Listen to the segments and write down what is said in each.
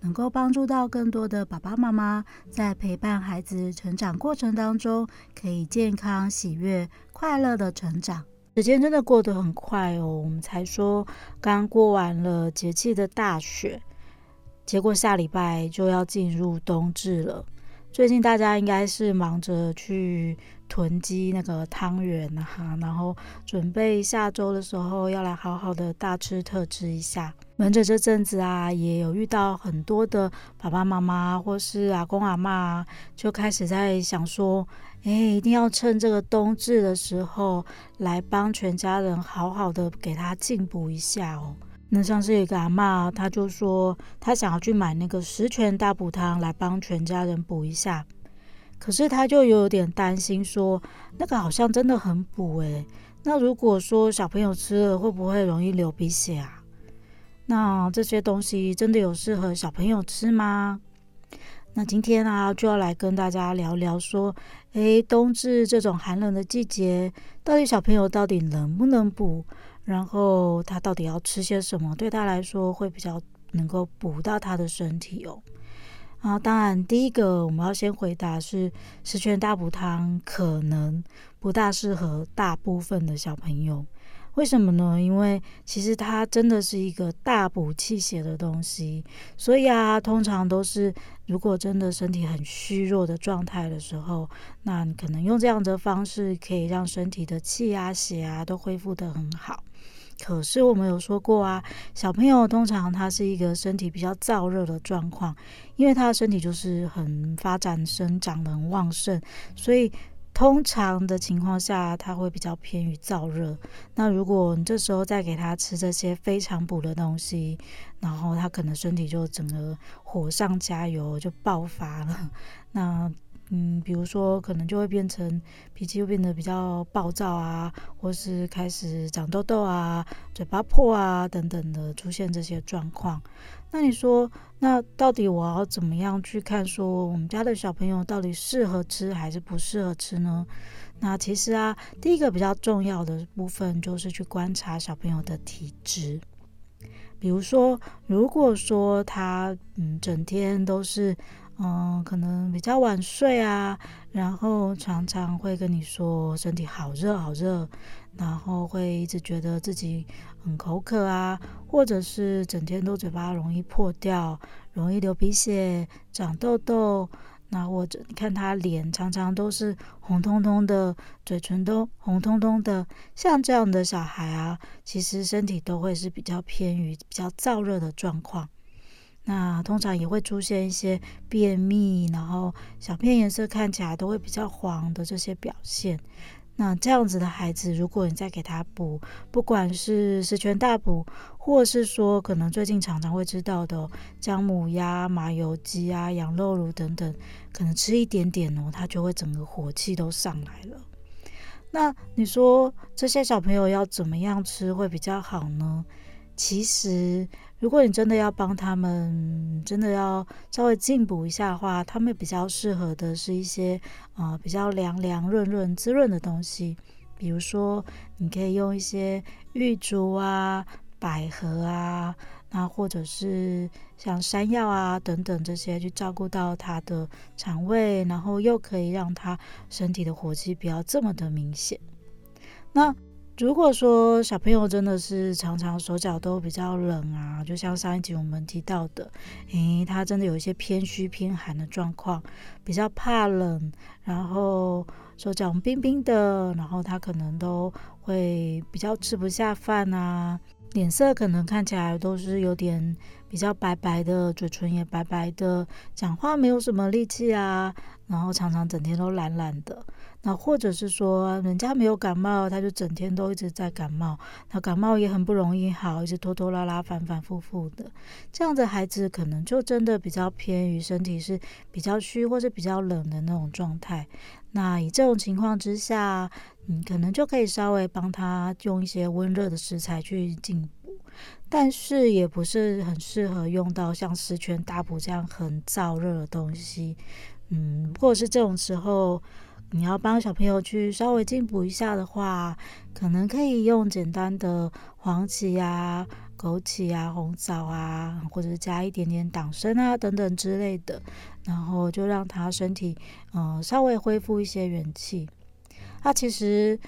能够帮助到更多的爸爸妈妈，在陪伴孩子成长过程当中，可以健康、喜悦、快乐的成长。时间真的过得很快哦，我们才说刚过完了节气的大雪。结果下礼拜就要进入冬至了。最近大家应该是忙着去囤积那个汤圆啊，然后准备下周的时候要来好好的大吃特吃一下。门诊这阵子啊，也有遇到很多的爸爸妈妈或是阿公阿妈，就开始在想说，哎，一定要趁这个冬至的时候来帮全家人好好的给他进补一下哦。那像是一个阿嬷，她就说她想要去买那个十全大补汤来帮全家人补一下，可是他就有点担心说那个好像真的很补诶。那如果说小朋友吃了会不会容易流鼻血啊？那这些东西真的有适合小朋友吃吗？那今天啊就要来跟大家聊聊说，诶，冬至这种寒冷的季节，到底小朋友到底能不能补？然后他到底要吃些什么，对他来说会比较能够补到他的身体哦。啊，当然第一个我们要先回答是十全大补汤可能不大适合大部分的小朋友。为什么呢？因为其实它真的是一个大补气血的东西，所以啊，通常都是如果真的身体很虚弱的状态的时候，那你可能用这样的方式可以让身体的气啊、血啊都恢复得很好。可是我们有说过啊，小朋友通常他是一个身体比较燥热的状况，因为他的身体就是很发展生长得很旺盛，所以。通常的情况下，他会比较偏于燥热。那如果你这时候再给他吃这些非常补的东西，然后他可能身体就整个火上加油，就爆发了。那嗯，比如说可能就会变成脾气又变得比较暴躁啊，或是开始长痘痘啊、嘴巴破啊等等的出现这些状况。那你说，那到底我要怎么样去看说我们家的小朋友到底适合吃还是不适合吃呢？那其实啊，第一个比较重要的部分就是去观察小朋友的体质。比如说，如果说他嗯整天都是。嗯，可能比较晚睡啊，然后常常会跟你说身体好热好热，然后会一直觉得自己很口渴啊，或者是整天都嘴巴容易破掉，容易流鼻血、长痘痘，那或者你看他脸常常都是红彤彤的，嘴唇都红彤彤的，像这样的小孩啊，其实身体都会是比较偏于比较燥热的状况。那通常也会出现一些便秘，然后小便颜色看起来都会比较黄的这些表现。那这样子的孩子，如果你再给他补，不管是十全大补，或是说可能最近常常会知道的姜母鸭、麻油鸡啊、羊肉炉等等，可能吃一点点哦，他就会整个火气都上来了。那你说这些小朋友要怎么样吃会比较好呢？其实。如果你真的要帮他们，真的要稍微进补一下的话，他们比较适合的是一些啊、比较凉凉润润滋润的东西，比如说你可以用一些玉竹啊、百合啊，那或者是像山药啊等等这些，去照顾到他的肠胃，然后又可以让他身体的火气不要这么的明显。那如果说小朋友真的是常常手脚都比较冷啊，就像上一集我们提到的，诶，他真的有一些偏虚偏寒的状况，比较怕冷，然后手脚冰冰的，然后他可能都会比较吃不下饭啊。脸色可能看起来都是有点比较白白的，嘴唇也白白的，讲话没有什么力气啊，然后常常整天都懒懒的。那或者是说，人家没有感冒，他就整天都一直在感冒。那感冒也很不容易好，一直拖拖拉拉、反反复复的。这样的孩子可能就真的比较偏于身体是比较虚或者比较冷的那种状态。那以这种情况之下，你可能就可以稍微帮他用一些温热的食材去进补，但是也不是很适合用到像十全大补这样很燥热的东西。嗯，或者是这种时候。你要帮小朋友去稍微进补一下的话，可能可以用简单的黄芪啊、枸杞啊、红枣啊，或者加一点点党参啊等等之类的，然后就让他身体嗯、呃、稍微恢复一些元气。那、其实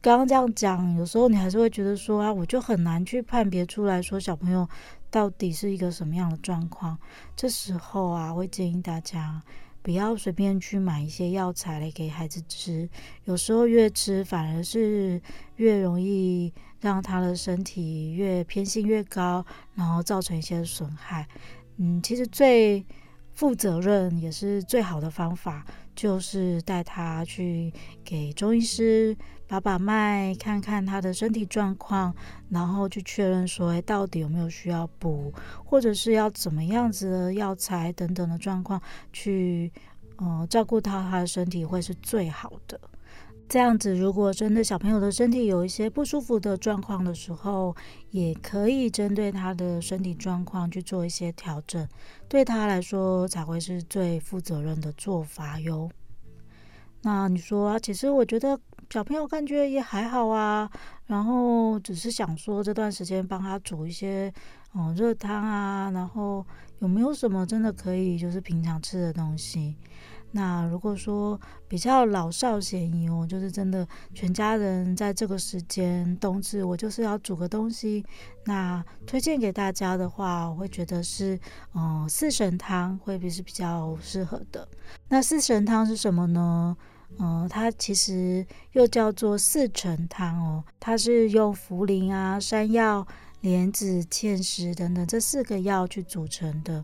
刚刚这样讲，有时候你还是会觉得说啊，我就很难去判别出来说小朋友到底是一个什么样的状况。这时候啊，会建议大家。不要随便去买一些药材来给孩子吃，有时候越吃反而是越容易让他的身体越偏性越高，然后造成一些损害。嗯，其实最负责任也是最好的方法，就是带他去给中医师把把脉，看看他的身体状况，然后去确认说，哎，到底有没有需要补，或者是要怎么样子的药材等等的状况，去，呃，照顾到他的身体会是最好的。这样子，如果真的小朋友的身体有一些不舒服的状况的时候，也可以针对他的身体状况去做一些调整，对他来说才会是最负责任的做法哟。那你说啊，其实我觉得小朋友感觉也还好啊，然后只是想说这段时间帮他煮一些嗯热汤啊，然后有没有什么真的可以就是平常吃的东西？那如果说比较老少咸宜哦，就是真的全家人在这个时间冬至，我就是要煮个东西。那推荐给大家的话，我会觉得是嗯四神汤会比是比较适合的。那四神汤是什么呢？嗯，它其实又叫做四陈汤哦，它是用茯苓啊、山药、莲子、芡实等等这四个药去组成的。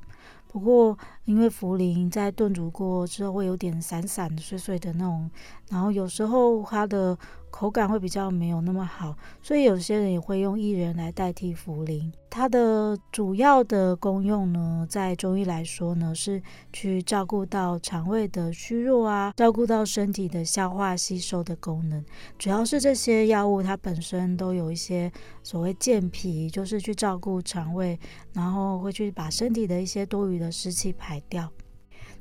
不过，因为茯苓在炖煮过之后会有点散散的、碎碎的那种，然后有时候它的口感会比较没有那么好，所以有些人也会用薏仁来代替茯苓。它的主要的功用呢，在中医来说呢，是去照顾到肠胃的虚弱啊，照顾到身体的消化吸收的功能。主要是这些药物它本身都有一些所谓健脾，就是去照顾肠胃，然后会去把身体的一些多余的湿气排掉。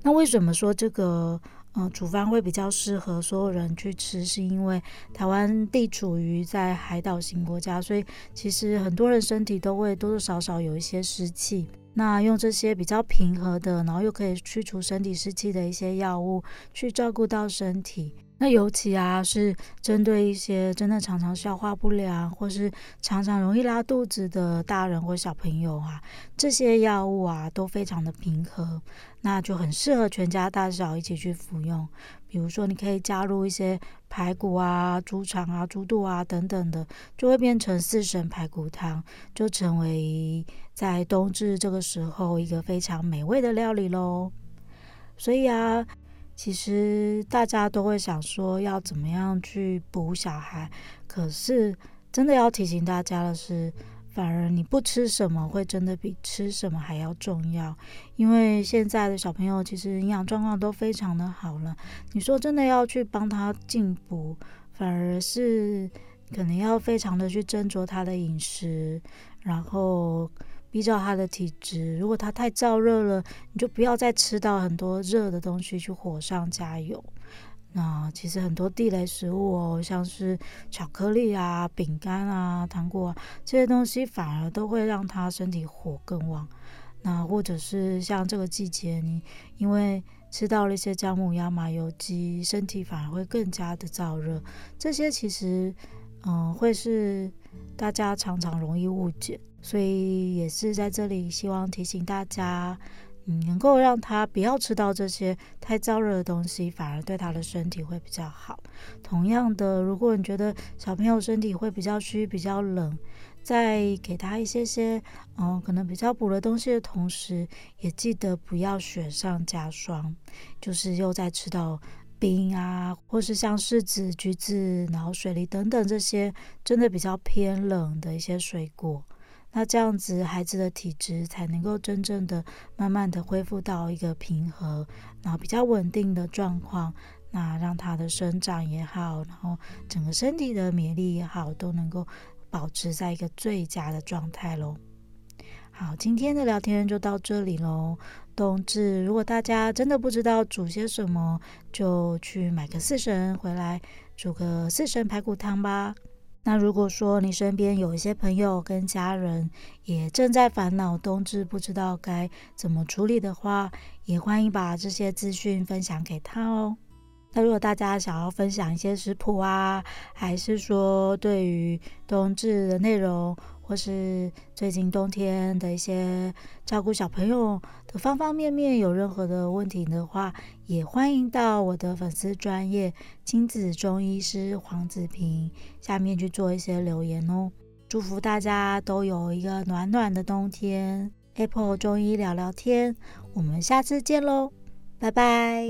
那为什么说这个？嗯，处方会比较适合所有人去吃，是因为台湾地处于在海岛型国家，所以其实很多人身体都会多多少少有一些湿气。那用这些比较平和的，然后又可以去除身体湿气的一些药物，去照顾到身体。那尤其啊，是针对一些真的常常消化不良，或是常常容易拉肚子的大人或小朋友啊，这些药物啊都非常的平和，那就很适合全家大小一起去服用。比如说，你可以加入一些排骨啊、猪肠啊、猪肚啊等等的，就会变成四神排骨汤，就成为在冬至这个时候一个非常美味的料理喽。所以啊。其实大家都会想说要怎么样去补小孩，可是真的要提醒大家的是，反而你不吃什么会真的比吃什么还要重要。因为现在的小朋友其实营养状况都非常的好了，你说真的要去帮他进补，反而是可能要非常的去斟酌他的饮食，然后。依照他的体质，如果他太燥热了，你就不要再吃到很多热的东西去火上加油。那其实很多地雷食物哦，像是巧克力啊、饼干啊、糖果啊，这些东西，反而都会让他身体火更旺。那或者是像这个季节，你因为吃到了一些姜母鸭、麻油鸡，身体反而会更加的燥热。这些其实，嗯，会是大家常常容易误解。所以也是在这里，希望提醒大家，嗯，能够让他不要吃到这些太燥热的东西，反而对他的身体会比较好。同样的，如果你觉得小朋友身体会比较虚、比较冷，在给他一些些，嗯，可能比较补的东西的同时，也记得不要雪上加霜，就是又在吃到冰啊，或是像柿子、橘子、然后水梨等等这些真的比较偏冷的一些水果。那这样子，孩子的体质才能够真正的、慢慢的恢复到一个平和，然后比较稳定的状况。那让他的生长也好，然后整个身体的免疫力也好，都能够保持在一个最佳的状态喽。好，今天的聊天就到这里喽。冬至，如果大家真的不知道煮些什么，就去买个四神回来煮个四神排骨汤吧。那如果说你身边有一些朋友跟家人也正在烦恼冬至不知道该怎么处理的话，也欢迎把这些资讯分享给他哦。那如果大家想要分享一些食谱啊，还是说对于冬至的内容，或是最近冬天的一些照顾小朋友的方方面面，有任何的问题的话，也欢迎到我的粉丝专业亲子中医师黄子平下面去做一些留言哦。祝福大家都有一个暖暖的冬天。Apple 中医聊聊天，我们下次见喽，拜拜。